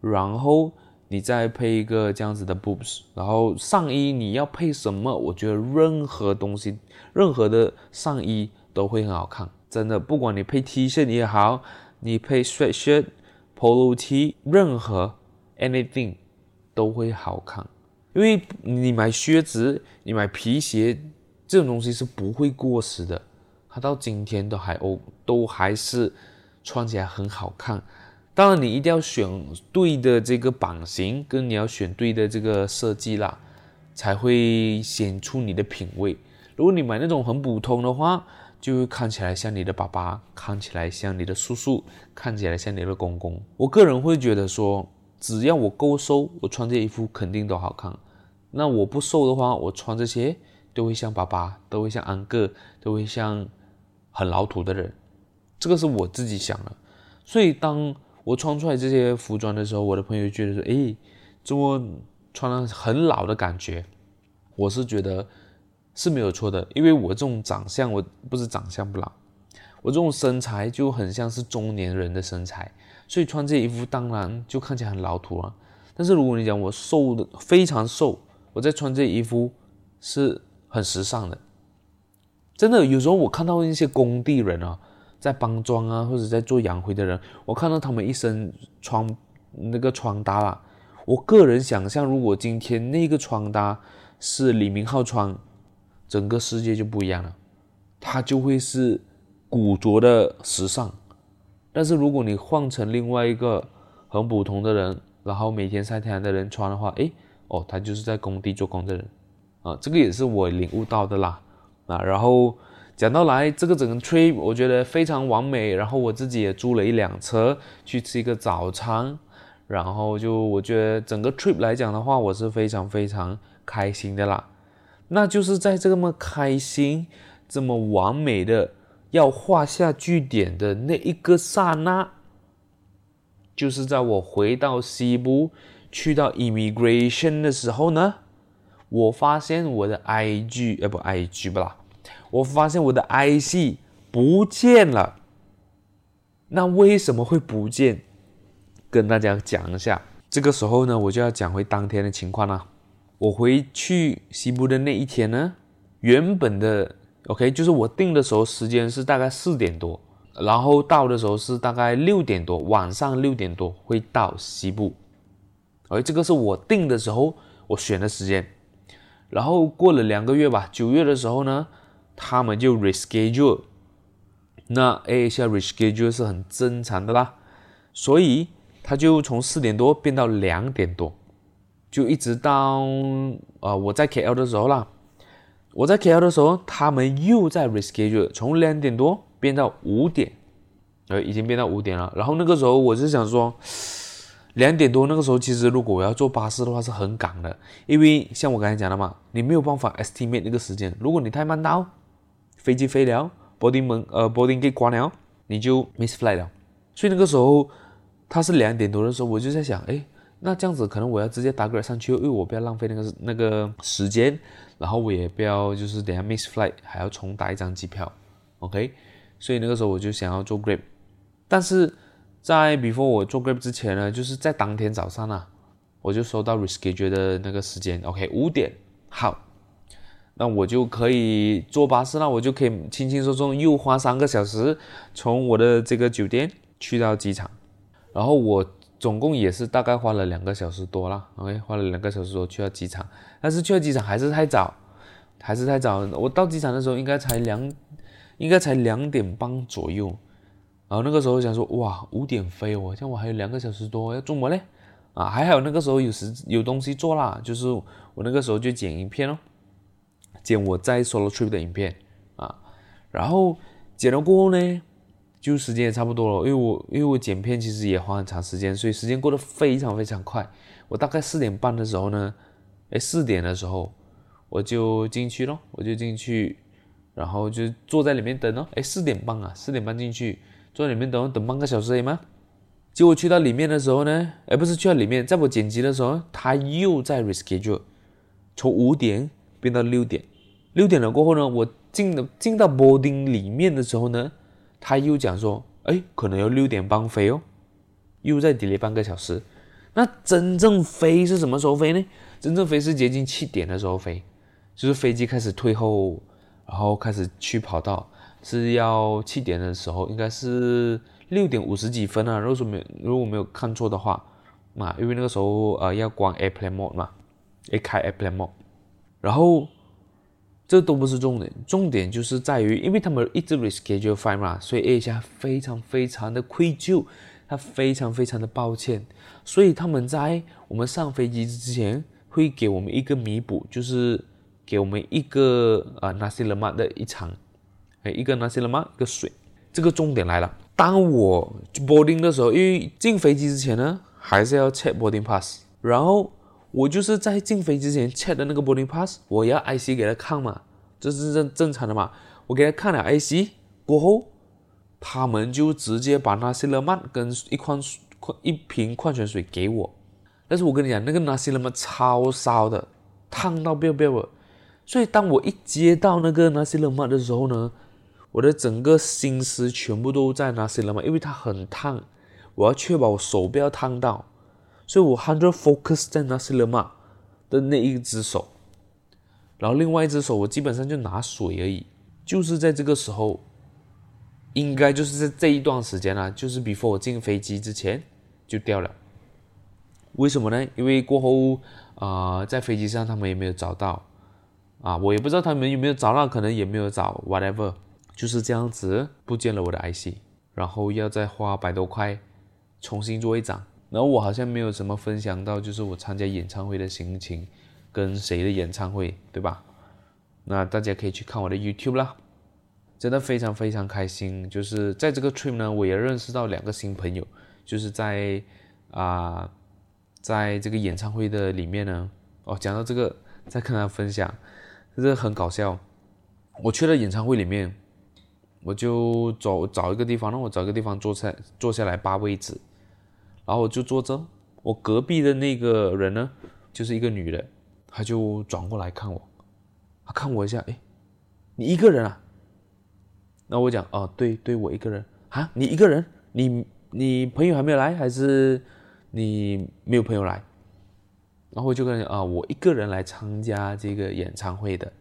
然后你再配一个这样子的 boots，然后上衣你要配什么？我觉得任何东西，任何的上衣都会很好看，真的，不管你配 T 恤也好，你配 sweatshirt、polo T，任何 anything 都会好看，因为你买靴子、你买皮鞋这种东西是不会过时的，它到今天都还哦，都还是穿起来很好看。当然，你一定要选对的这个版型，跟你要选对的这个设计啦，才会显出你的品味。如果你买那种很普通的话，就会看起来像你的爸爸，看起来像你的叔叔，看起来像你的公公。我个人会觉得说，只要我够瘦，我穿这衣服肯定都好看。那我不瘦的话，我穿这些都会像爸爸，都会像安哥，都会像很老土的人。这个是我自己想的。所以当我穿出来这些服装的时候，我的朋友觉得说：“诶，这么穿的很老的感觉？”我是觉得。是没有错的，因为我这种长相，我不是长相不老，我这种身材就很像是中年人的身材，所以穿这衣服当然就看起来很老土了。但是如果你讲我瘦的非常瘦，我在穿这衣服是很时尚的。真的，有时候我看到一些工地人啊，在帮装啊，或者在做洋灰的人，我看到他们一身穿那个穿搭啦，我个人想象，如果今天那个穿搭是李明浩穿。整个世界就不一样了，他就会是古着的时尚。但是如果你换成另外一个很普通的人，然后每天晒太阳的人穿的话，诶，哦，他就是在工地做工的人啊，这个也是我领悟到的啦。啊，然后讲到来这个整个 trip，我觉得非常完美。然后我自己也租了一辆车去吃一个早餐，然后就我觉得整个 trip 来讲的话，我是非常非常开心的啦。那就是在这么开心、这么完美的要画下句点的那一个刹那，就是在我回到西部去到 immigration 的时候呢，我发现我的 IG，呃不 IG 不啦，我发现我的 IC 不见了。那为什么会不见？跟大家讲一下。这个时候呢，我就要讲回当天的情况了。我回去西部的那一天呢，原本的 OK 就是我订的时候时间是大概四点多，然后到的时候是大概六点多，晚上六点多会到西部。而这个是我订的时候我选的时间，然后过了两个月吧，九月的时候呢，他们就 reschedule。那哎，现在 reschedule 是很正常的啦，所以他就从四点多变到两点多。就一直到呃我在 KL 的时候啦，我在 KL 的时候，他们又在 reschedule，从两点多变到五点，呃，已经变到五点了。然后那个时候我就想说，两点多那个时候，其实如果我要坐巴士的话是很赶的，因为像我刚才讲的嘛，你没有办法 estimate 那个时间，如果你太慢到，飞机飞了柏林门呃柏林给关了，你就 miss flight 了。所以那个时候他是两点多的时候，我就在想，哎。那这样子可能我要直接打个上去，因为我不要浪费那个那个时间，然后我也不要就是等下 miss flight 还要重打一张机票，OK？所以那个时候我就想要做 Grab，但是在 before 我做 Grab 之前呢，就是在当天早上啊，我就收到 reschedule 的那个时间，OK？五点，好，那我就可以坐巴士，那我就可以轻轻松松又花三个小时从我的这个酒店去到机场，然后我。总共也是大概花了两个小时多啦，OK，花了两个小时多去到机场，但是去到机场还是太早，还是太早。我到机场的时候应该才两，应该才两点半左右，然后那个时候想说，哇，五点飞哦，像我还有两个小时多要做么嘞？啊，还好那个时候有时有东西做啦，就是我那个时候就剪影片哦，剪我在 solo trip 的影片啊，然后剪了过后呢。就时间也差不多了，因为我因为我剪片其实也花很长时间，所以时间过得非常非常快。我大概四点半的时候呢，哎，四点的时候我就进去咯，我就进去，然后就坐在里面等咯。哎，四点半啊，四点半进去，坐在里面等等半个小时吗？结果去到里面的时候呢，哎，不是去到里面，在我剪辑的时候，他又在 reschedule，从五点变到六点，六点了过后呢，我进了进到 boarding 里面的时候呢。他又讲说，哎，可能要六点半飞哦，又再 delay 半个小时。那真正飞是什么时候飞呢？真正飞是接近七点的时候飞，就是飞机开始退后，然后开始去跑道，是要七点的时候，应该是六点五十几分啊。如果说没如果没有看错的话，嘛，因为那个时候呃要关 Airplane Mode 嘛，一开 Airplane Mode，然后这都不是重点，重点就是在于，因为他们一直 reschedule fine 嘛，所以 AirAsia 非常非常的愧疚，他非常非常的抱歉，所以他们在我们上飞机之前会给我们一个弥补，就是给我们一个呃 nasi lemak 的一场，哎，一个 nasi lemak 一个水，这个重点来了。当我 boarding 的时候，因为进飞机之前呢，还是要 check boarding pass。然后我就是在进飞之前 check 的那个 boarding pass，我要 IC 给他看嘛，这是正正常的嘛。我给他看了 IC 过后，他们就直接把 nasi lemak 跟一罐一瓶矿泉水给我。但是我跟你讲，那个 nasi lemak 超烧的，烫到不要不要。所以当我一接到那个 nasi lemak 的时候呢，我的整个心思全部都在 nasi lemak，因为它很烫，我要确保我手不要烫到，所以我 hundred focus 在 nasi lemak 的那一只手，然后另外一只手我基本上就拿水而已，就是在这个时候，应该就是在这一段时间啊，就是 before 我进飞机之前就掉了，为什么呢？因为过后啊、在飞机上他们也没有找到，啊，我也不知道他们有没有找到，可能也没有找，whatever。就是这样子，不见了我的 IC，然后要再花百多块重新做一张。然后我好像没有什么分享到，就是我参加演唱会的心情，跟谁的演唱会，对吧？那大家可以去看我的 YouTube 啦，真的非常非常开心。就是在这个 trip 呢，我也认识到两个新朋友，就是在啊、在这个演唱会的里面呢，哦，讲到这个再跟大家分享，这个很搞笑。我去了演唱会里面。我就走找一个地方，让我找一个地方坐下坐下来扒位置，然后我就坐着。我隔壁的那个人呢，就是一个女的，她就转过来看我，她看我一下，哎，你一个人啊？那我讲，哦，对对，我一个人啊，你一个人？你你朋友还没有来，还是你没有朋友来？然后我就跟啊，我一个人来参加这个演唱会的。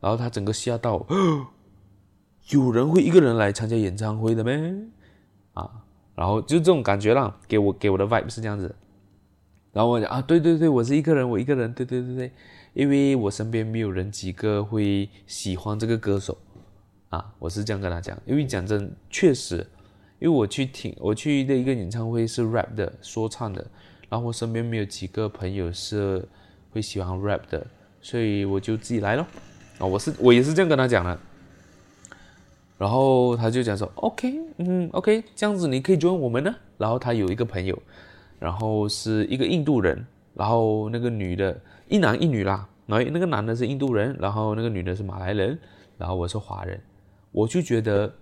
然后他整个吓到。有人会一个人来参加演唱会的咩？啊，然后就这种感觉啦，给我给我的 vibe 是这样子。然后我讲啊，对对对，我是一个人，我一个人，对对对对，因为我身边没有人几个会喜欢这个歌手，啊，我是这样跟他讲。因为讲真，确实，因为我去听我去的一个演唱会是 rap 的说唱的，然后我身边没有几个朋友是会喜欢 rap 的，所以我就自己来咯。啊，我是我也是这样跟他讲的。然后他就讲说，OK，嗯，OK，这样子你可以 join 我们呢。然后他有一个朋友，然后是一个印度人，然后那个女的，一男一女啦。然后那个男的是印度人，然后那个女的是马来人，然后我是华人。我就觉得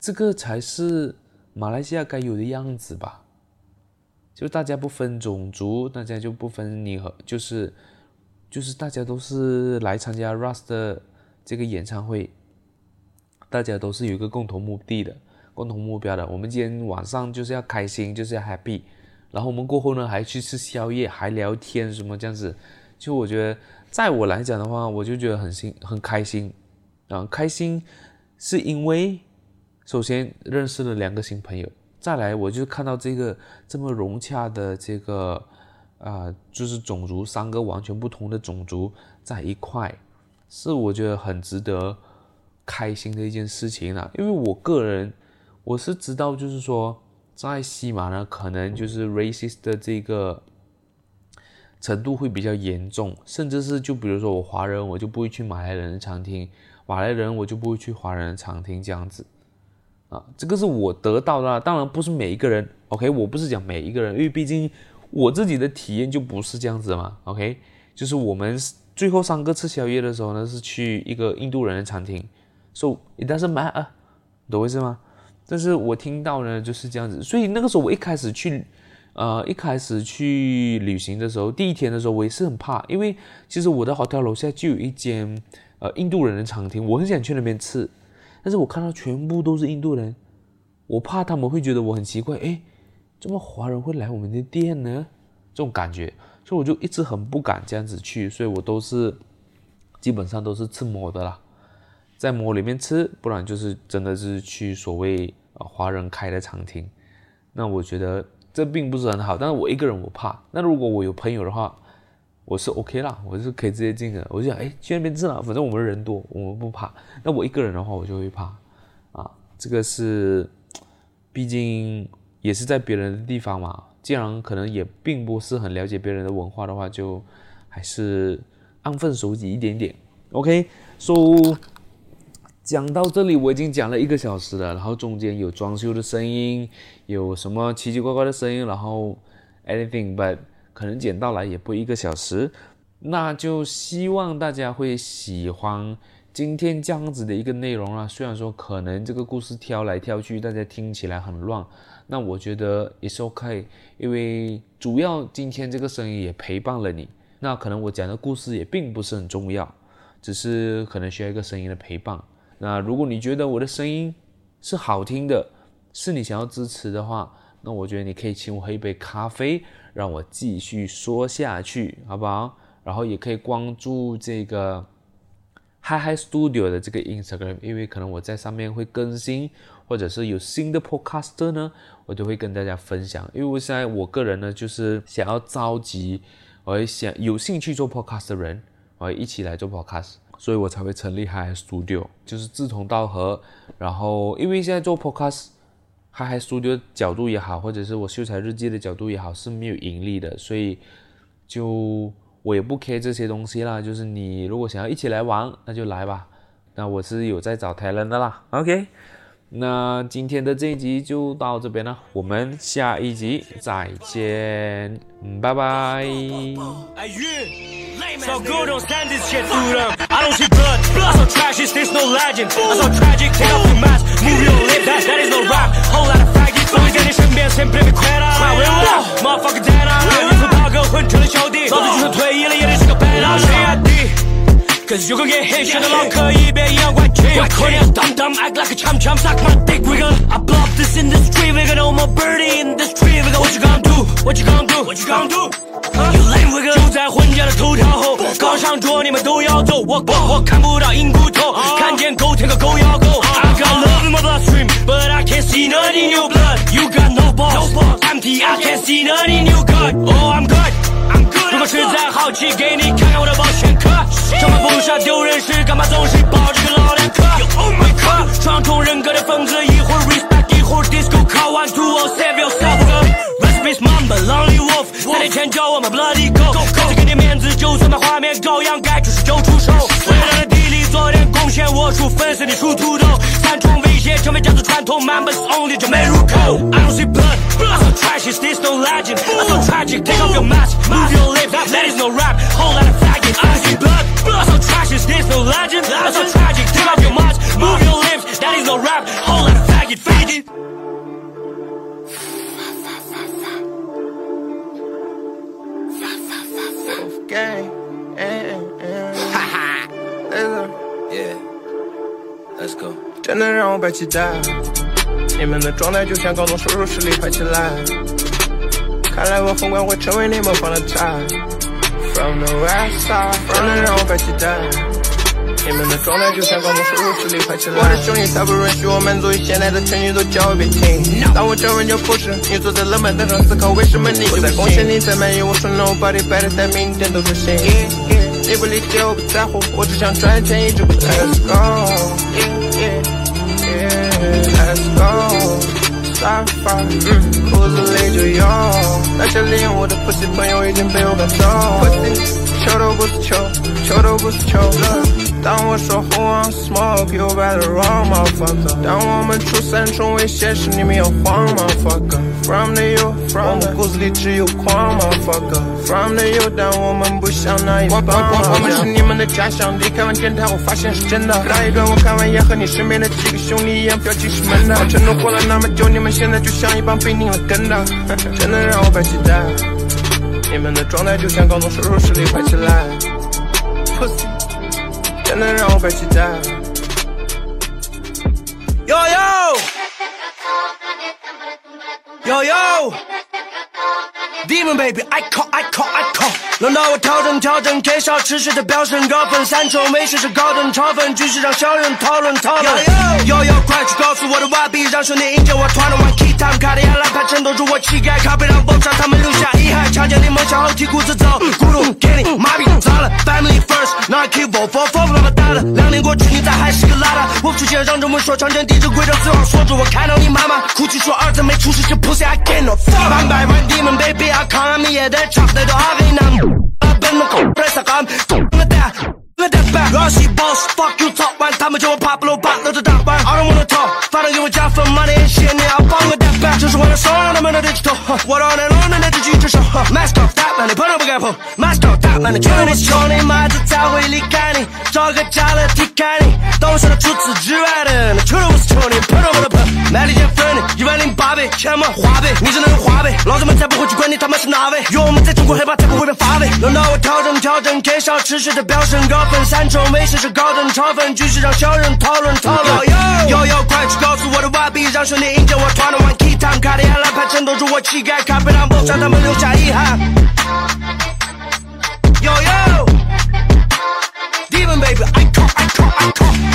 这个才是马来西亚该有的样子吧，就大家不分种族，大家就不分你和，就是就是大家都是来参加 Rust 这个演唱会。大家都是有一个共同目的的，共同目标的。我们今天晚上就是要开心，就是要 happy。然后我们过后呢，还去吃宵夜，还聊天什么这样子。就我觉得，在我来讲的话，我就觉得很心很开心啊。开心是因为首先认识了两个新朋友，再来我就看到这个这么融洽的这个啊、就是种族三个完全不同的种族在一块，是我觉得很值得。开心的一件事情啦，因为我个人我是知道，就是说在西马呢，可能就是 racist 的这个程度会比较严重，甚至是就比如说我华人，我就不会去马来人的餐厅，马来人我就不会去华人的餐厅这样子。啊，这个是我得到的，当然不是每一个人，OK，我不是讲每一个人，因为毕竟我自己的体验就不是这样子嘛，OK，就是我们最后三个吃宵夜的时候呢，是去一个印度人的餐厅。So it doesn't matter，懂我意思吗？但是我听到呢就是这样子，所以那个时候我一开始去，呃，一开始去旅行的时候，第一天的时候我也是很怕，因为其实我的 hotel 楼下就有一间呃印度人的餐厅，我很想去那边吃，但是我看到全部都是印度人，我怕他们会觉得我很奇怪，诶，怎么华人会来我们的店呢？这种感觉，所以我就一直很不敢这样子去，所以我都是基本上都是吃馍的啦。在模里面吃，不然就是真的是去所谓呃华人开的餐厅。那我觉得这并不是很好。但是我一个人我怕。那如果我有朋友的话，我是 OK 啦，我是可以直接进的。我就想，哎，去那边吃啊，反正我们人多，我们不怕。那我一个人的话，我就会怕啊。这个是，毕竟也是在别人的地方嘛。既然可能也并不是很了解别人的文化的话，就还是安分守己一点点。OK，so。讲到这里，我已经讲了一个小时了，然后中间有装修的声音，有什么奇奇怪怪的声音，然后 anything，but 可能剪到来也不一个小时，那就希望大家会喜欢今天这样子的一个内容啦。虽然说可能这个故事挑来挑去，大家听起来很乱，那我觉得也是 OK，因为主要今天这个声音也陪伴了你。那可能我讲的故事也并不是很重要，只是可能需要一个声音的陪伴。那如果你觉得我的声音是好听的，是你想要支持的话，那我觉得你可以请我喝一杯咖啡，让我继续说下去，好不好？然后也可以关注这个 Hi Hi Studio 的这个 Instagram，因为可能我在上面会更新，或者是有新的 podcast 呢，我都会跟大家分享。因为我现在我个人呢，就是想要召集，我想有兴趣做 Podcast 的人，我一起来做 Podcast。所以我才会成立 Hi Studio，就是志同道合。然后因为现在做 Podcast，Hi Studio 角度也好，或者是我秀才日记的角度也好，是没有盈利的，所以就我也不 care 这些东西啦。就是你如果想要一起来玩，那就来吧。那我是有在找 talent 的啦。OK，那今天的这一集就到这边了，我们下一集再见，拜拜。So good, don't send this shit to them. I don't see blood. I saw trashes, there's no legend. I saw tragic, take off your mask, move your lips. That, that is no rap. Whole lot of faggots. 我会在你身边，siempre me queda. Motherfucker dead on. 你是大哥混成了小弟，老子就算退役了也得是个 badass。谁压低？Cause you gon' get hit，选择老可以别一样关机。我可怜 dumb dumb act like a chump chump suck my dick wiggle. I blow up this industry, we got no more birdie in this tree. We got what you gon' do? What you gon' do? What you gon' do? You lame wiggle. 就在混家的头条后，刚上桌你们都要走。我我我看不到硬骨头，看见狗舔个狗咬狗。I got love in my bloodstream, but I can't see none in your blood. You got no balls, empty. I can't see none in your gut. Oh, I'm good, I'm good. 如果实在好奇，给你看看我的保险壳。上班不傻丢人时，干嘛总是抱着个老两颗？Oh my god，双重人格的疯子，一会儿 respect，一会儿 disco call one two oh save yourself。Recipes mamba lonely wolf，三年前叫我们 bloody go，还是给你面子，就算把画面照样该，出手就出手。为了地里做点贡献，我出粉丝，你出土豆。三重威胁成为家族传统，Members only 就没入口。I don't see blood, I saw trashes, this no legend. I saw tragic, take off your mask, move your lips, that is no rap. Whole lot of faggots. I don't see blood, I saw trashes, this no legend. I saw tragic, take off your mask, move your lips, that is no rap. Gang. Yeah, let's go. 真的让我被期待，你们的状态就像高中手术室里拍起来。看来我很快会成为你们放的菜。From the west side，真的让我摆期待，你们的状态就像高中收入实力排起来。我的兄弟才不允许我满足于现在的成绩，都叫我别停。当我这完就不是，你坐在冷板凳上思考为什么你不在贡献，你在满意。我说 Nobody better，但明天都执行。你不理解，我不在乎，我只想赚钱，一直不 Let's go，Let's go，Sapphire，裤子里就有那些利用我的不起朋友已经被我赶走。pussy，球都不是球，球都不是球。当我说 Who wants smoke，you better run motherfucker。当我们出三重威胁时，你们要慌 motherfucker。From the U，from the 骨子里只有狂 motherfucker。From the U，但我们不想那一帮。我我我们是你们的家乡。离开完电台，我发现是真的。那一段我看完也和你身边的几个兄弟一样，表情是闷的。承诺过了那么久，你们现在就像一帮被拧了跟的，真的让我摆期待。你们的状态就像高中收入实力快起来。Pussy，真的让我摆期待。Yo yo，yo yo，Demon baby，I call，I call，I call。轮到我调整调整，K 笑持续的飙升高分，三重威胁是高等超分，继续让小人讨论讨论。Yo yo，快去告诉我的 YB，让兄弟迎接我团的 One Key。time，卡地亚来盘衬托住我气概，靠背让风沙他们留下遗憾。强奸你梦想后提裤子走，咕噜给你麻痹砸了。Family first，not keep for for for，那么大的。两年过去，你咋还是个邋遢？我出现让这么说，强奸地址规则最好锁住。我看到你妈妈哭泣说儿子没出息，这 pussy I can't afford。Bang bang run demon baby，I come me yeah that chop that do I ain't I'm been the cold press I come cold that let that back。若是 boss fuck you talk 完，他们就会 pop low pop 留着大班。I don't wanna talk，反正给我加分 money，谢谢你就是为了收让他们的 digital，我让那龙人的自己接受。Mask off that man，你朋友不敢碰。Mask off that man，你绝对不是兄弟，妈子才会离开你，找个家乐踢开你。懂事的除此之外的，那绝对不是兄弟，朋友不能碰。卖力减分的，一万零八倍，钱嘛花呗，你只能用花呗，老子们才不会去管你他妈是哪位，有我们在中国黑怕才不会被发配。轮到我调整调整，K 小持续的飙升高分，三重微信是高等超分，继续让小人讨论讨论。悠悠，快去告诉我的外币让兄弟迎接我团的 One 卡里阿拉派衬托住我气概，卡贝朗爆炸，他们留下遗憾。Yo yo，Demon baby，I call I call I call。